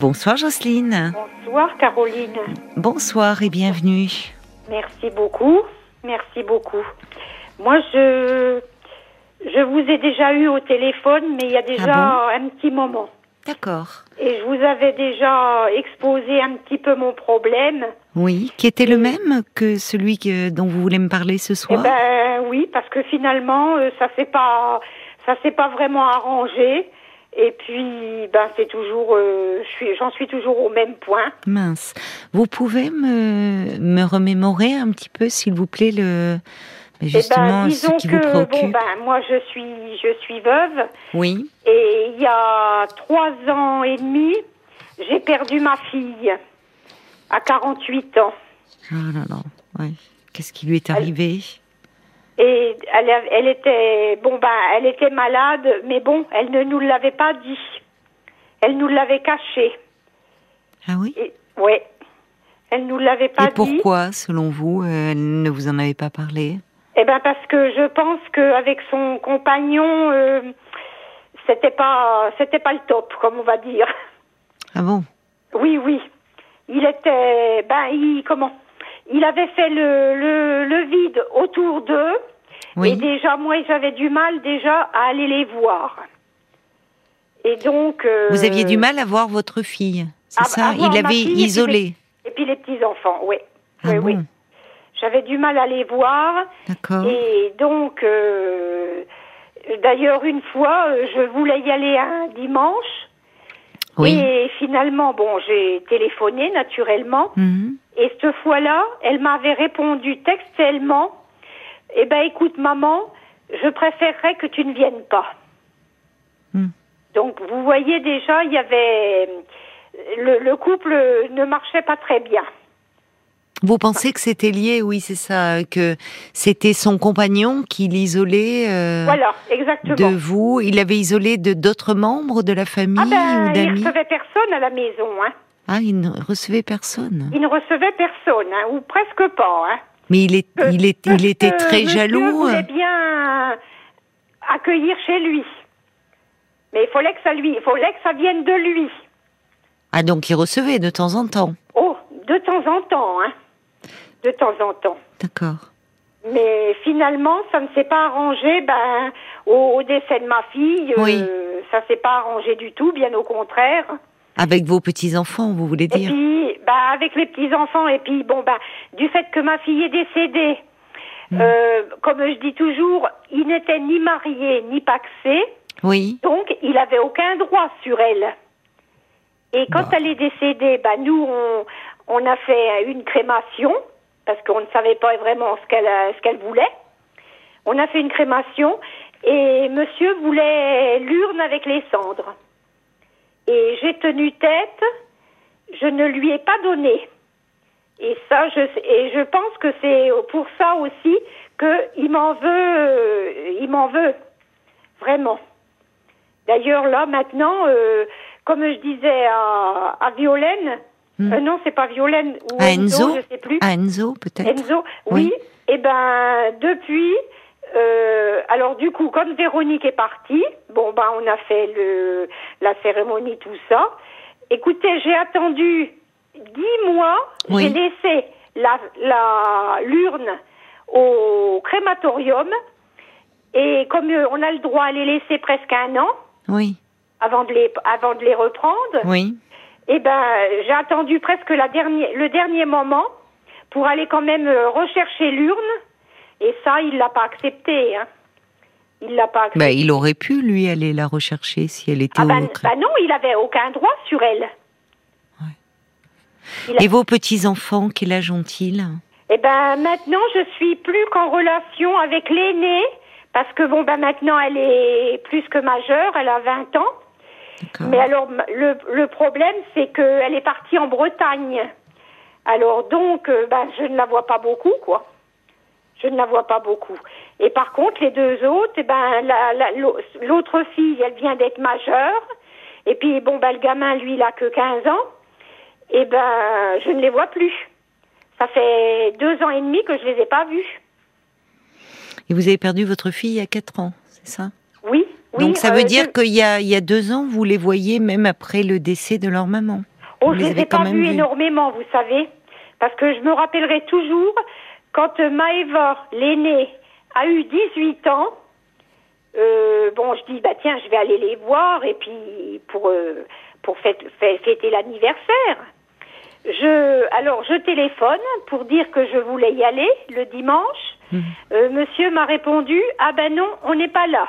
Bonsoir Jocelyne. Bonsoir Caroline. Bonsoir et bienvenue. Merci beaucoup. Merci beaucoup. Moi, je, je vous ai déjà eu au téléphone, mais il y a déjà Ah un petit moment. D'accord. Et je vous avais déjà exposé un petit peu mon problème. Oui, qui était le même que celui que, dont vous voulez me parler ce Eh soir ben oui, parce que finalement, euh, ça s'est pas, ça s'est pas vraiment arrangé. Et puis, ben c'est toujours, euh, suis, j'en suis toujours au même point. Mince. Vous pouvez me, me remémorer un petit peu, s'il vous plaît, le mais Eh justement ben, ce disons qui que vous préoccupe? bon ben moi je suis, je suis veuve. Oui. Et il y a trois ans et demi, j'ai perdu ma fille à 48 ans. Oh là là. Ouais. Qu'est-ce qui lui est arrivé? Et elle, était bon ben elle était malade, mais bon, elle ne nous l'avait pas dit. Elle nous l'avait caché. Ah oui? Et, ouais. Elle nous l'avait pas Et dit. pourquoi, selon vous, euh, elle ne vous en avait pas parlé? Eh ben parce que je pense qu'avec son compagnon, euh, c'était pas c'était pas le top, comme on va dire. Ah bon? Oui, oui. Il était, ben, il, comment? Il avait fait le, le, le vide autour d'eux. Oui. Et déjà, moi, j'avais du mal déjà à aller les voir. Et donc. euh, Vous aviez du mal à voir votre fille, c'est à- ça Il ma avait fille et puis les petits enfants, oui. Ah oui, bon oui. J'avais du mal à les voir. D'accord. Et donc, euh, d'ailleurs, une fois, je voulais y aller un dimanche. Oui. Et finalement, bon, j'ai téléphoné naturellement. Mhm. Et cette fois-là, elle m'avait répondu textuellement Eh ben, écoute, maman, je préférerais que tu ne viennes pas. Hmm. Donc, vous voyez déjà, il y avait. Le, le couple ne marchait pas très bien. Vous pensez que c'était lié, oui, c'est ça, que c'était son compagnon qui l'isolait euh, Voilà, exactement. de vous. Il avait isolé de d'autres membres de la famille ah ou ben, il d'amis? recevait personne à la maison, hein. Ah, il ne recevait personne. Il ne recevait personne, hein, ou presque pas, hein. Mais il, est, il, il était très jaloux. voulait bien accueillir chez lui. Mais il fallait que ça lui, il fallait que ça vienne de lui. Ah, donc il recevait de temps en temps. Oh, de temps en temps, hein. De temps en temps. D'accord. Mais finalement, ça ne s'est pas arrangé. Ben, au, au décès de ma fille, euh, ça s'est pas arrangé du tout, bien au contraire. Avec vos petits-enfants, vous voulez Et dire puis, avec les petits enfants, et puis bon, ben, du fait que ma fille est décédée, Hmm. euh, comme je dis toujours, il n'était ni marié ni paxé, Oui. donc il avait aucun droit sur elle. Et quand Bah. elle est décédée, ben, nous, on, on a fait une crémation, parce qu'on ne savait pas vraiment ce qu'elle euh, ce qu'elle voulait. On a fait une crémation, et monsieur voulait l'urne avec les cendres. Et j'ai tenu tête, je ne lui ai pas donné. Et ça, je, et je pense que c'est pour ça aussi qu'il m'en veut, euh, il m'en veut, vraiment. D'ailleurs, là, maintenant, euh, comme je disais à, à Violaine, Hmm. euh, non, c'est pas Violaine, ou À Enzo je sais plus. À Enzo, peut-être Enzo, oui. Oui. Et ben, depuis, euh, alors du coup, comme Véronique est partie, bon, ben, on a fait le, la cérémonie, tout ça. Écoutez, j'ai attendu dix mois, Oui. j'ai laissé la, la, l'urne au crématorium, et comme euh, on a le droit à les laisser presque un an, Oui. avant de les, avant de les reprendre, Oui. eh ben, j'ai attendu presque la dernière, le dernier moment pour aller quand même euh, rechercher l'urne. Et ça, il l'a pas accepté. Hein. Il l'a pas accepté. Bah, il aurait pu, lui, aller la rechercher si elle était ah au ben, ben non, il avait aucun droit sur elle. a- Et vos petits-enfants, quel âge ont-ils? Eh ben, maintenant, je suis plus qu'en relation avec l'aînée parce que bon, ben maintenant, elle est plus que majeure, elle a 20 ans. Mais alors, le problème, c'est qu'elle est partie en Bretagne. Alors donc, euh, ben, je ne la vois pas beaucoup, quoi. Je ne la vois pas beaucoup. Et par contre, les deux autres, eh ben, la- la- l'autre fille, elle vient d'être majeure. Et puis, bon, ben, le gamin, lui, il a que 15 ans. Et ben, je ne les vois plus. Ça fait deux ans et demi que je les ai pas vus. Et vous avez perdu votre fille il y a 4 ans, c'est ça? Oui, oui. Donc ça euh, veut dire deux- qu'il y a, il y a deux ans, vous les voyez même après le décès de leur maman Oh, Vous je les les ai quand pas vus. énormément, vous savez, parce que je me rappellerai toujours quand euh, Maëva, l'aînée, a eu 18 ans. euh, bon, je dis bah tiens, je vais aller les voir et puis pour euh, pour fête- fê- fêter l'anniversaire. Je alors je téléphone pour dire que je voulais y aller le dimanche. Mhm. Euh, monsieur m'a répondu ah ben non, on n'est pas là.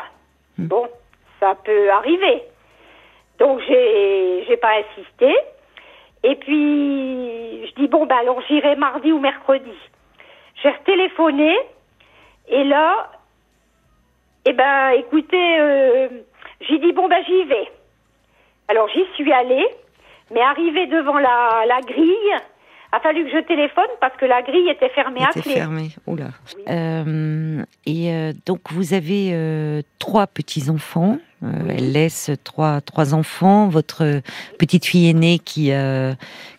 Mhm. Bon, ça peut arriver. Donc j'ai j'ai pas insisté. Et puis je dis bon ben alors j'irai mardi ou mercredi. J'ai retéléphoné et là, eh ben écoutez, euh, j'ai dit bon ben j'y vais. Alors j'y suis allée, mais arrivée devant la, la grille, a fallu que je téléphone parce que la grille était fermée à clé. fermé. Oula. Oui. Euh, et euh, donc vous avez euh, trois petits enfants. Elle laisse trois trois enfants. Votre petite fille aînée qui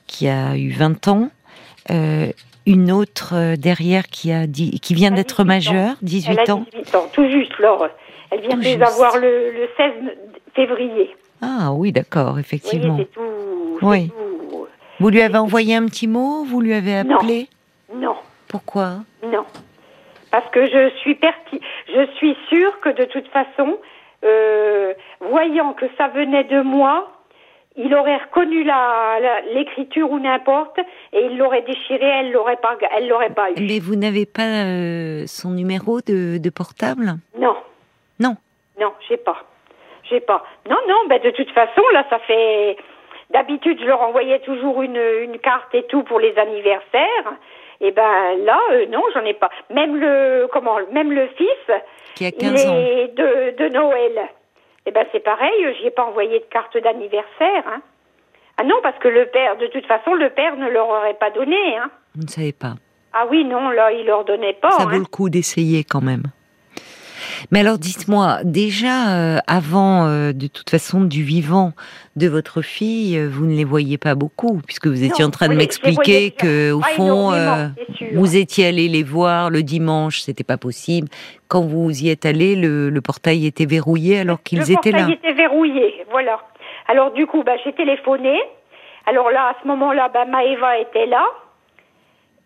qui a eu 20 ans. Une autre euh, derrière qui a dit qui vient Elle a d'être 18 ans. majeure, Elle 18 a ans. 18 ans, tout juste, Laure. Elle vient de les avoir le, le 16 février. Ah oui, d'accord, voyez, effectivement. c'est tout. Oui. tout. Vous lui avez envoyé un petit mot Vous lui avez Non. appelé? Non. Pourquoi? Non. Parce que je suis perti je suis sûre que de toute façon, euh, voyant que ça venait de moi, il aurait reconnu la, la- l'écriture ou n'importe et il l'aurait déchiré, elle l'aurait pas, elle l'aurait pas eu. Mais vous n'avez pas euh, son numéro de, de portable? Non. Non. Non, j'ai pas. J'ai pas. Non, non, ben de toute façon, là, ça fait. D'habitude, je leur envoyais toujours une, une carte et tout pour les anniversaires. Et ben là, euh, non, j'en ai pas. Même le comment, même le fils, Qui a il 15 ans. est de, de Noël. Et ben c'est pareil, j'y ai pas envoyé de carte d'anniversaire. Hein. Ah non, parce que le père, de toute façon, le père ne leur aurait pas donné. Hein. Vous ne savez pas. Ah oui, non, là, il leur donnait pas. Ça hein. vaut le coup d'essayer quand même. Mais alors dites-moi, déjà euh, avant euh, de toute façon du vivant de votre fille, euh, vous ne les voyez pas beaucoup puisque vous étiez Non, en train de m'expliquer que au Ah, fond euh, vous étiez allé les voir le dimanche, c'était pas possible. Quand vous y êtes allé, le, le portail était verrouillé alors qu'ils le étaient là. portail était verrouillé, voilà. Alors du coup, bah, j'ai téléphoné. Alors là, à ce moment-là, bah, Maëva était là.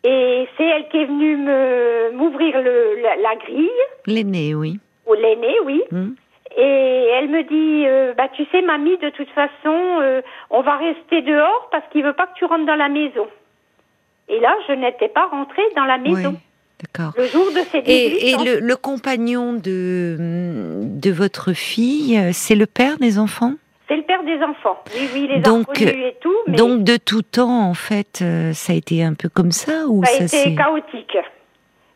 Et c'est elle qui est venue me m'ouvrir le, la, la grille, L'aîné, oui. Ou l'aîné, oui. Hmm. Et elle me dit, euh, bah tu sais, mamie, de toute façon, euh, on va rester dehors parce qu'il veut pas que tu rentres dans la maison. Et là, je n'étais pas rentrée dans la maison. Oui, d'accord. Le jour de ses 18 Et, et ans. le, le compagnon de, de votre fille, euh, c'est le père des enfants? C'est le père des enfants. Oui, oui, les Donc, a et tout, mais Donc de tout temps, en fait, ça a été un peu comme ça ou ça a ça, été c'est chaotique.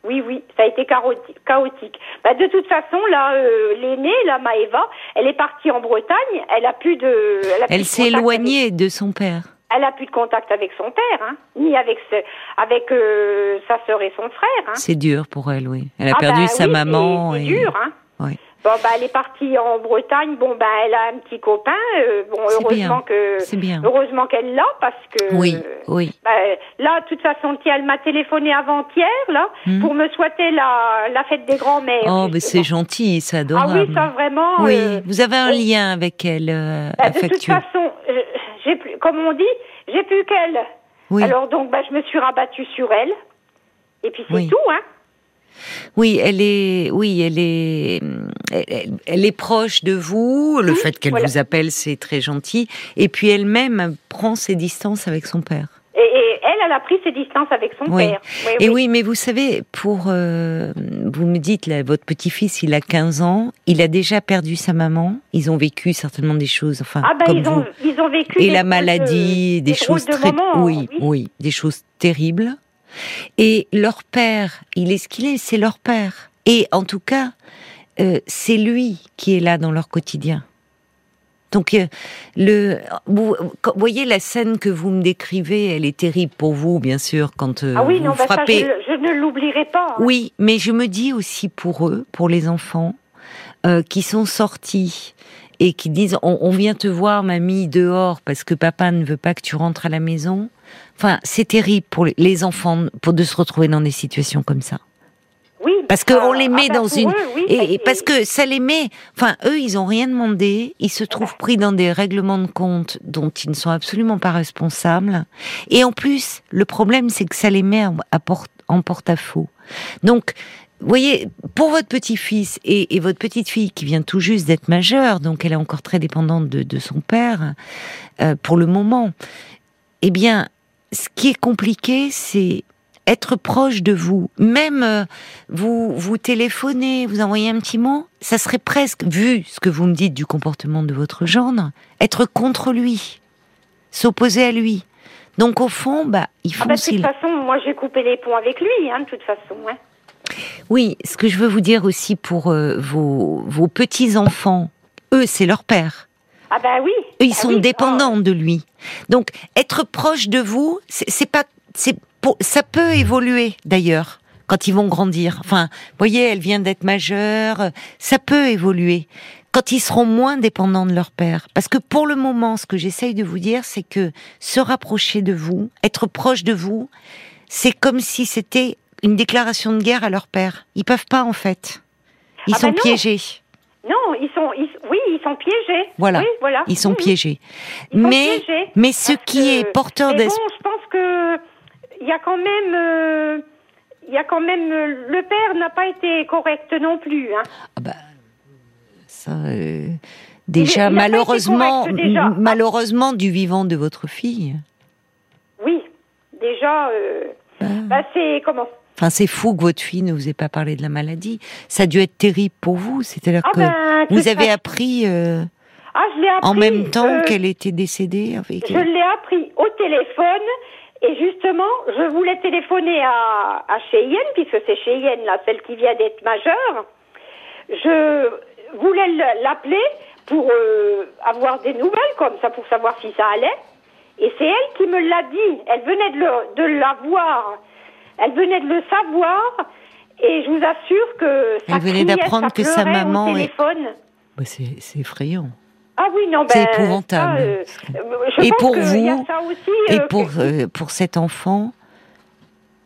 Oui, oui, ça a été chaotique. Bah, de toute façon, là, euh, l'aînée, la Maëva, elle est partie en Bretagne. Elle a plus de. Elle, Elle s'est éloignée de son père. Elle a plus de contact avec son père, hein, ni avec ce, avec euh, sa sœur et son frère. Hein. C'est dur pour elle, oui. Elle a Ah, perdu bah sa oui, maman. C'est et- dur, hein. Ouais. Bon, bah, elle est partie en Bretagne. Bon, bah, elle a un petit copain. euh, bon, heureusement bien. que. C'est bien. Heureusement qu'elle l'a parce que. Oui, oui. Bah, là, de toute façon, elle m'a téléphoné avant-hier, là, Hmm. pour me souhaiter la, la fête des grands-mères. Oh, mais c'est gentil, c'est Ah adorable. oui, ça vraiment. Oui, euh, vous avez un oui. lien avec elle euh, bah, de toute façon, euh, j'ai plus, comme on dit, j'ai plus qu'elle. Oui. Alors donc, bah, je me suis rabattue sur elle. Et puis c'est Oui. tout, hein. Oui, elle est, oui, elle est, elle, est proche de vous. Le Oui, fait qu'elle voilà. vous appelle, c'est très gentil. Et puis elle-même prend ses distances avec son père. Et, et elle, elle a pris ses distances avec son Oui. père. Oui, Et oui. mais vous savez, pour euh, vous me dites là, votre petit-fils, il a 15 ans, il a déjà perdu sa maman. Ils ont vécu certainement des choses, enfin Ah ben comme ils vous. ont, ils ont vécu Et la maladie, de- des, choses de très, moments, oui, oui, des choses terribles. Et leur père, il est ce qu'il est, c'est leur père. Et en tout cas, euh, c'est lui qui est là dans leur quotidien. Donc, euh, le, vous, voyez la scène que vous me décrivez, elle est terrible pour vous, bien sûr, quand euh, Ah oui, vous non, bah, ça, frappez. je, je ne l'oublierai pas. hein. Oui, mais je me dis aussi pour eux, pour les enfants, euh, qui sont sortis et qui disent on, on vient te voir, mamie, dehors parce que papa ne veut pas que tu rentres à la maison. Enfin, c'est terrible pour les- enfants pour de se retrouver dans des situations comme ça. Oui. Parce qu'on ah, les met ah, dans bah, pour une. eux, oui, et, et été- parce que ça les met. Enfin, eux, ils ont rien demandé. Ils se trouvent pris dans des règlements de compte dont ils ne sont absolument pas responsables. Et en plus, le problème, c'est que ça les met en, porte-à-faux. Donc, vous voyez, pour votre petit-fils et, et votre petite-fille qui vient tout juste d'être majeure, donc elle est encore très dépendante de, de son père, euh, pour le moment, eh bien, ce qui est compliqué, c'est être proche de vous. Même euh, vous vous téléphonez, vous envoyez un petit mot, ça serait presque, vu ce que vous me dites du comportement de votre gendre, être contre lui, s'opposer à lui. Donc au fond, bah, il Ah faut bah, de toute façon, moi j'ai coupé les ponts avec lui, hein, de toute façon. Hein. Oui, ce que je veux vous dire aussi pour euh, vos, vos petits-enfants, eux, c'est leur père. Ah bah oui. Ils Ah sont oui, dépendants de lui. Donc, être proche de vous, c'est pas, c'est ça peut évoluer d'ailleurs quand ils vont grandir. Enfin, vous voyez, elle vient d'être majeure, ça peut évoluer quand ils seront moins dépendants de leur père. Parce que pour le moment, ce que j'essaye de vous dire, c'est que se rapprocher de vous, être proche de vous, c'est comme si c'était une déclaration de guerre à leur père. Ils peuvent pas en fait. Ils Ah sont bah non. piégés. Non, ils sont, ils- oui, ils sont piégés. Voilà. Oui, voilà. Ils sont Oui, piégés. Ils sont mais, piégés. mais ce qui est porteur d'espoir. bon, je pense que il y a quand même, euh, il y a quand même, euh, le père n'a pas été correct non plus. Hein. Ah bah, ça, euh, déjà, il malheureusement, correct, déjà. m- malheureusement, du vivant de votre fille. Oui, déjà, euh, bah, c'est comment Enfin, c'est fou que votre fille ne vous ait pas parlé de la maladie. Ça a dû être terrible pour vous. C'est-à-dire Ah que ben, vous avez ça- appris euh, Ah, je l'ai appris. en même temps euh, qu'elle était décédée. avec- Je l'ai appris au téléphone et justement, je voulais téléphoner à, à Cheyenne, puisque c'est Cheyenne, là, celle qui vient d'être majeure. Je voulais l'appeler pour euh, avoir des nouvelles, comme ça, pour savoir si ça allait. Et c'est elle qui me l'a dit. Elle venait de, le- de l'avoir. Elle venait de le savoir. Et je vous assure que ça Elle venait d'apprendre que sa au maman est-. Bah, c'est effrayant. Ah oui, non, ben, C'est épouvantable. ça, euh, je Et pense pour qu'il y a vous, ça aussi, Et euh, pour, que- euh, pour cet enfant,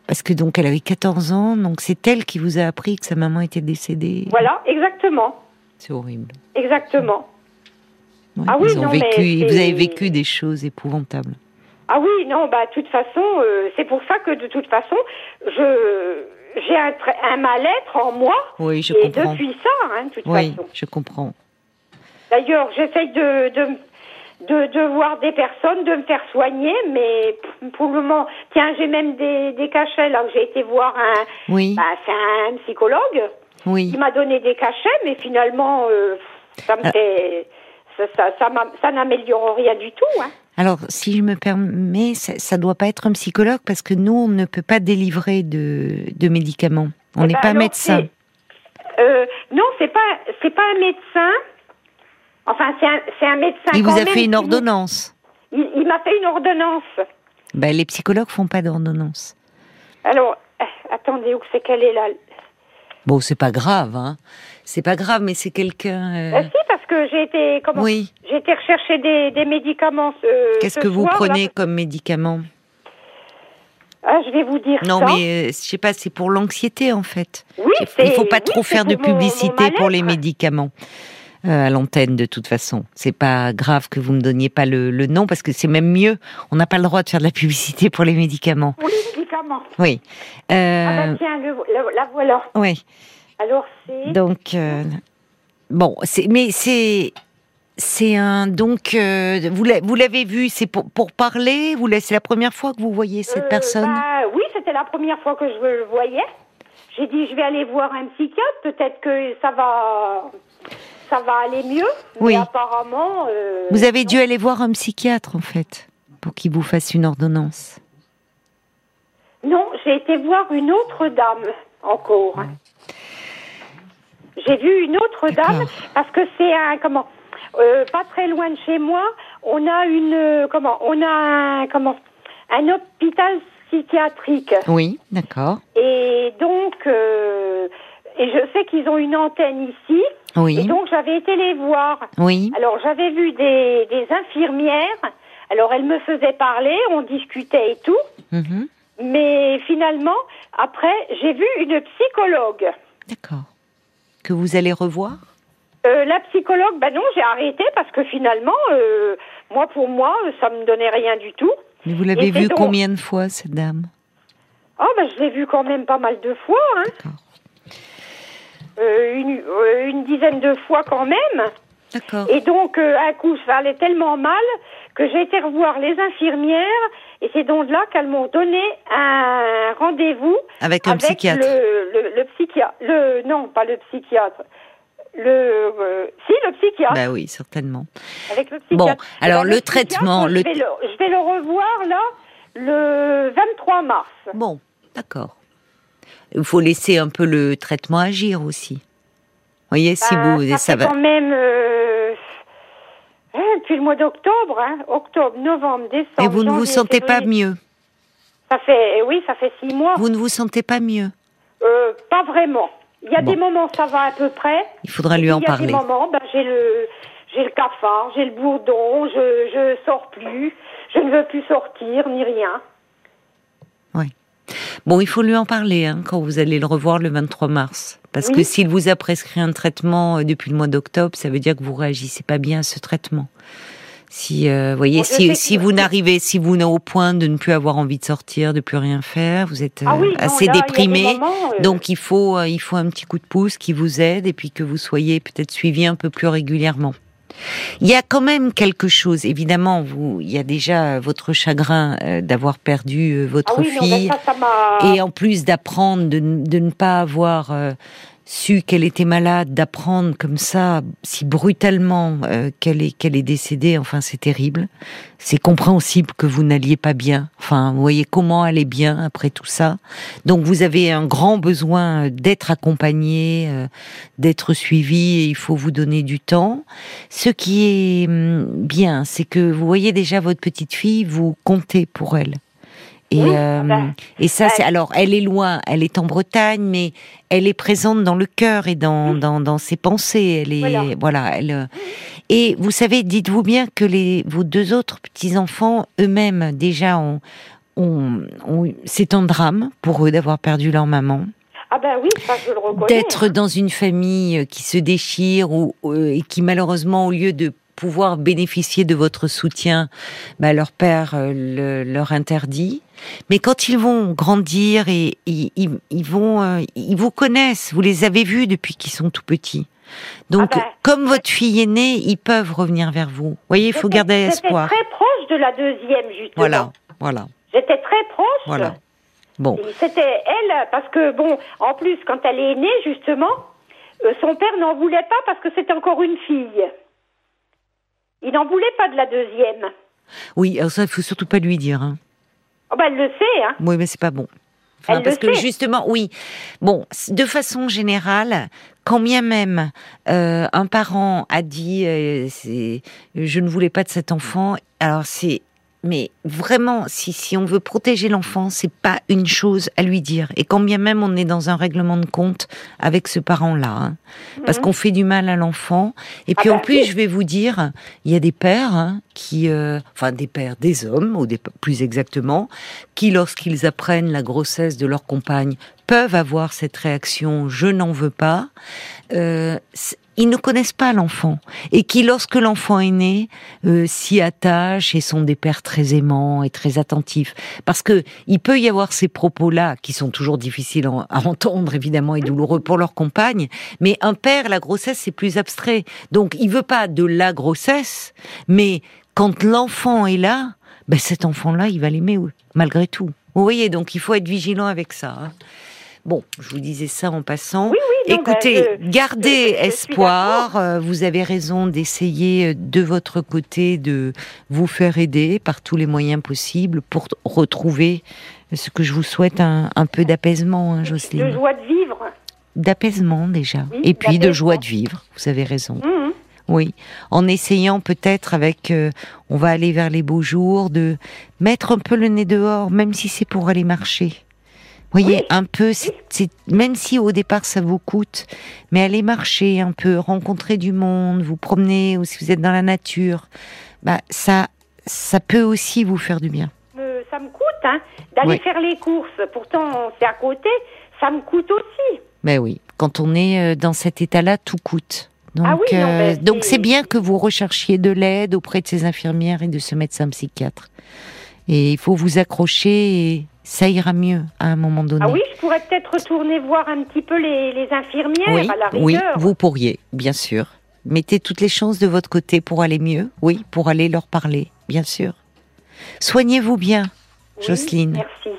parce que donc elle avait 14 ans, donc c'est elle qui vous a appris que sa maman était décédée. Voilà, exactement. C'est horrible. Exactement. Ouais, Ah oui, ils ont non, mais vous avez vécu des choses épouvantables. Ah oui, non, bah, de toute façon, euh, c'est pour ça que de toute façon, je j'ai un, un mal-être en moi. Oui, je et comprends. depuis ça, hein, de toute Oui, façon. je comprends. D'ailleurs, j'essaye de, de, de, de voir des personnes, de me faire soigner, mais pour le moment, tiens, j'ai même des, des cachets là j'ai été voir un, Oui, bah, c'est un psychologue. oui. Il m'a donné des cachets, mais finalement, euh, ça me Ah. fait, ça, ça, ça, ça n'améliore rien du tout. Hein. Alors, si je me permets, ça, ça doit pas être un psychologue parce que nous, on ne peut pas délivrer de, de médicaments. On Eh n'est ben pas alors, médecin. Euh, non, c'est pas, c'est pas un médecin. Enfin, c'est un, c'est un médecin. Il vous a même fait une ordonnance. Il, il m'a fait une ordonnance. Ben, les psychologues font pas d'ordonnance. Alors, euh, attendez, où c'est qu'elle est là? Bon, c'est pas grave, hein. C'est pas grave, mais c'est quelqu'un. euh, Euh, Si, parce que j'ai été, comment Oui. J'ai été rechercher des, des médicaments. ce- Qu'est-ce ce que vous là. prenez comme médicament Ah, je vais vous dire Non, ça. mais euh, je sais pas, c'est pour l'anxiété en fait. Oui, Il faut pas oui, trop faire de pour mon- mon publicité pour les médicaments euh, à l'antenne de toute façon. C'est pas grave que vous me donniez pas le, le nom parce que c'est même mieux. On n'a pas le droit de faire de la publicité pour les médicaments. Pour les médicaments. Oui. Ah Euh, bah tiens, le, le- la voilà. oui. Alors c'est. Donc euh, bon, c'est mais c'est c'est un donc euh, vous l'a- vous l'avez vu, c'est pour pour parler. Vous c'est la première fois que vous voyez cette Euh, personne? bah, Oui, c'était la première fois que je le voyais. J'ai dit, je vais aller voir un psychiatre. Peut-être que ça va, ça va aller mieux. Oui. Mais apparemment. Vous avez dû aller voir un psychiatre en fait pour qu'il vous fasse une ordonnance. Non, j'ai été voir une autre dame encore. J'ai vu une autre dame parce que c'est un comment euh, pas très loin de chez moi. On a une euh, comment on a un comment un hôpital psychiatrique Oui, d'accord. et donc euh, et je sais qu'ils ont une antenne ici et Oui, donc j'avais été les voir. oui, Alors j'avais vu des, des infirmières. Alors elles me faisaient parler, on discutait et tout. mhm, Mais finalement, après, j'ai vu une psychologue. D'accord. Que vous allez revoir Euh, la psychologue, ben non, j'ai arrêté parce que finalement, euh, moi pour moi, ça me donnait rien du tout. Mais vous l'avez vue combien de fois, cette dame? Oh, ben je l'ai vu quand même pas mal de fois, hein. Euh, une, une dizaine de fois quand même. D'accord. Et donc, euh, un coup, ça allait tellement mal que j'ai été revoir les infirmières et c'est donc là qu'elles m'ont donné un rendez-vous Avec un avec psychiatre. Le, le, le psychiatre. Le, non, pas le psychiatre. Le, euh, si, le psychiatre. Bah oui, certainement. avec le Bon, psychiatre. alors, Eh ben, le traitement, Je, vais le, je vais le revoir là le 23 mars. Bon, d'accord. Il faut laisser un peu le traitement agir aussi. Vous voyez, si Ben, vous... ça, Ça fait va... quand même euh, hein, depuis le mois d'octobre, hein, octobre, novembre, décembre. Et vous ne vous sentez pas mieux Ça fait, eh oui, ça fait six mois. Vous ne vous sentez pas mieux Euh, pas vraiment. Il y a Bon. des moments ça va à peu près. Il faudra lui en il y a parler. des moments, ben, j'ai le, j'ai le cafard, j'ai le bourdon, je, je sors plus, je ne veux plus sortir ni rien. Bon, il faut lui en parler hein, quand vous allez le revoir le 23 mars. Parce Oui. que s'il vous a prescrit un traitement euh, depuis le mois d'octobre, ça veut dire que vous réagissez pas bien à ce traitement. Si, euh, voyez, Bon, si, vous n'arrivez, si vous n'êtes au point de ne plus avoir envie de sortir, de plus rien faire, vous êtes Ah euh, oui, non, assez là, déprimé. moments, euh, Donc il faut, il faut un petit coup de pouce qui vous aide et puis que vous soyez peut-être suivi un peu plus régulièrement. Il y a quand même quelque chose, évidemment, vous, il y a déjà votre chagrin euh, d'avoir perdu euh, Ah votre non, ben, fille. ça, ça m'a. Et en plus d'apprendre de, de ne pas avoir euh, su qu'elle était malade, d'apprendre comme ça, si brutalement, euh, qu'elle est, qu'elle est décédée, enfin c'est terrible. C'est compréhensible que vous n'alliez pas bien. Enfin, vous voyez comment aller bien après tout ça. Donc vous avez un grand besoin euh, d'être accompagné, euh, d'être suivi, et il faut vous donner du temps. Ce qui est hum, bien, c'est que vous voyez déjà votre petite fille, vous comptez pour elle. Et, Oui, euh, ben, et ça, c'est ben- alors, elle est loin, elle est en Bretagne, mais elle est présente dans le cœur et dans, dans, dans ses pensées. Elle est, voilà, Voilà. elle. euh, Et vous savez, dites-vous bien que les vos deux autres petits enfants eux-mêmes déjà ont, ont, ont- c'est un drame pour eux d'avoir perdu leur maman Ah ben oui, ça je le reconnais. d'être dans une famille euh, qui se déchire ou et qui malheureusement au lieu de pouvoir bénéficier de votre soutien, bah, leur père euh, le- leur interdit. Mais quand ils vont grandir et ils, ils- ils vont, euh, ils vous connaissent, vous les avez vus depuis qu'ils sont tout petits. Donc, Ah bah, comme votre fille est née, ils peuvent revenir vers vous. Vous voyez, il faut garder espoir. J'étais très proche de la deuxième, justement. Voilà, voilà, J'étais très proche. voilà. Bon, C'était elle, parce que, bon, en plus, quand elle est née, justement, euh, son père n'en voulait pas parce que c'était encore une fille. Il n'en voulait pas de la deuxième. oui, alors ça, il faut surtout pas lui dire. Hein. Oh ben, elle le sait, hein. Oui, mais c'est pas bon. Enfin, parce que sait. justement, oui. Bon, de façon générale, quand bien même euh, un parent a dit, euh, je ne voulais pas de cet enfant, alors c'est, mais vraiment, si si on veut protéger l'enfant, c'est pas une chose à lui dire. Et quand bien même on est dans un règlement de compte avec ce parent-là, hein, parce Mhm. qu'on fait du mal à l'enfant. Et puis bah en plus, oui. je vais vous dire, il y a des pères hein, qui, euh, enfin des pères, des hommes, ou des, plus exactement, qui, lorsqu'ils apprennent la grossesse de leur compagne, peuvent avoir cette réaction je n'en veux pas. Euh, ils ne connaissent pas l'enfant et qui, lorsque l'enfant est né, euh, s'y attachent et sont des pères très aimants et très attentifs. Parce que il peut y avoir ces propos-là qui sont toujours difficiles à entendre, évidemment, et douloureux pour leur compagne. Mais un père, la grossesse, c'est plus abstrait. Donc, il veut pas de la grossesse, mais quand l'enfant est là, ben cet enfant-là, il va l'aimer malgré tout. Vous voyez, donc il faut être vigilant avec ça. hein. Bon, je vous disais ça en passant. Oui, oui, non, Écoutez, je- gardez je- je suis espoir. euh, Vous avez raison d'essayer euh, de votre côté de vous faire aider par tous les moyens possibles pour retrouver ce que je vous souhaite un, un peu d'apaisement, hein, De Jocelyne. joie de vivre. D'apaisement déjà. Oui, Et puis de joie de vivre. Vous avez raison. Mhm. Oui, en essayant peut-être avec, euh, on va aller vers les beaux jours, de mettre un peu le nez dehors, même si c'est pour aller marcher. Vous voyez, Oui. un peu, c'est, même si au départ ça vous coûte, mais aller marcher un peu, rencontrer du monde, vous promener, ou si vous êtes dans la nature, bah ça, ça peut aussi vous faire du bien. Euh, ça me coûte, hein, d'aller Ouais. faire les courses. Pourtant, c'est à côté, ça me coûte aussi. Ben oui, quand on est euh, dans cet état-là, tout coûte. Donc, Ah oui, non, euh, donc c'est- c'est bien que vous recherchiez de l'aide auprès de ces infirmières et de ce médecin psychiatre. Et il faut vous accrocher et ça ira mieux à un moment donné. Ah oui, je pourrais peut-être retourner voir un petit peu les, les infirmières oui, à la oui, rigueur. vous pourriez, bien sûr. Mettez toutes les chances de votre côté pour aller mieux, oui, pour aller leur parler, bien sûr. Soignez-vous bien, Oui, Jocelyne. Merci.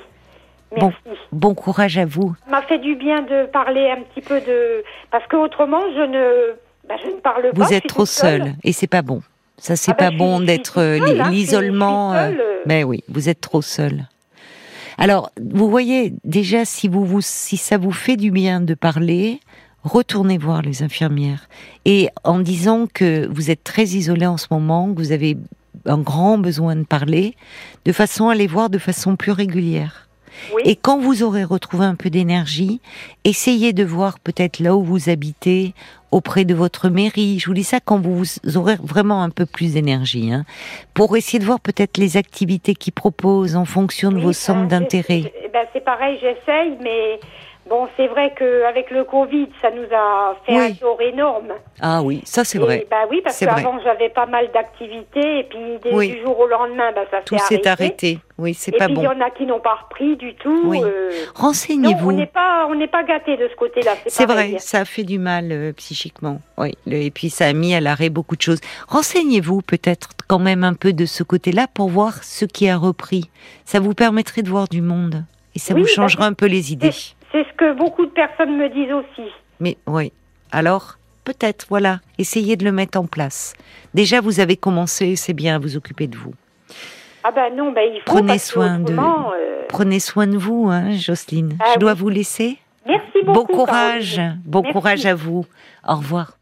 Bon. Merci. Bon courage à vous. Ça m'a fait du bien de parler un petit peu de... Parce qu'autrement, je ne... ben, je ne parle pas. Vous êtes trop seule. seul et c'est pas bon. Ça c'est Ah ben, pas bon d'être euh, seule, hein, l'isolement. suis euh, seule, euh. Mais oui, vous êtes trop seul. Alors, vous voyez déjà si vous, vous si ça vous fait du bien de parler, retournez voir les infirmières et en disant que vous êtes très isolé en ce moment, que vous avez un grand besoin de parler, de façon à les voir de façon plus régulière. Oui. Et quand vous aurez retrouvé un peu d'énergie, essayez de voir peut-être là où vous habitez, auprès de votre mairie. Je vous dis ça quand vous aurez vraiment un peu plus d'énergie, hein, pour essayer de voir peut-être les activités qu'ils proposent en fonction de Oui, vos ben, centres c'est- d'intérêt. c'est- ben, c'est pareil, j'essaye, mais bon, c'est vrai qu'avec le Covid, ça nous a fait Oui. un tort énorme. Ah oui, ça c'est vrai. Bah oui, parce qu'avant, j'avais pas mal d'activités, et puis dès Oui. du jour au lendemain, bah, ça Tout s'est arrêté. Oui, c'est Et pas puis, il bon. y en a qui n'ont pas repris du tout. Oui. euh, Non, on Renseignez-vous. n'est pas, on n'est pas gâté de ce côté-là. C'est vrai, ça a fait du mal euh, psychiquement. Oui, et puis ça a mis à l'arrêt beaucoup de choses. Renseignez-vous peut-être quand même un peu de ce côté-là pour voir ce qui a repris. Ça vous permettrait de voir du monde et ça Oui, vous bah, changera un peu les idées. C'est ce que beaucoup de personnes me disent aussi. Mais oui, alors peut-être, voilà, essayez de le mettre en place. Déjà, vous avez commencé, c'est bien à vous occuper de vous. Ah ben non, ben il faut. Prenez soin de- euh, Prenez soin de vous, hein, Jocelyne. Ah Je dois oui. vous laisser. Merci beaucoup. bon courage, bon Merci. courage à vous. Au revoir.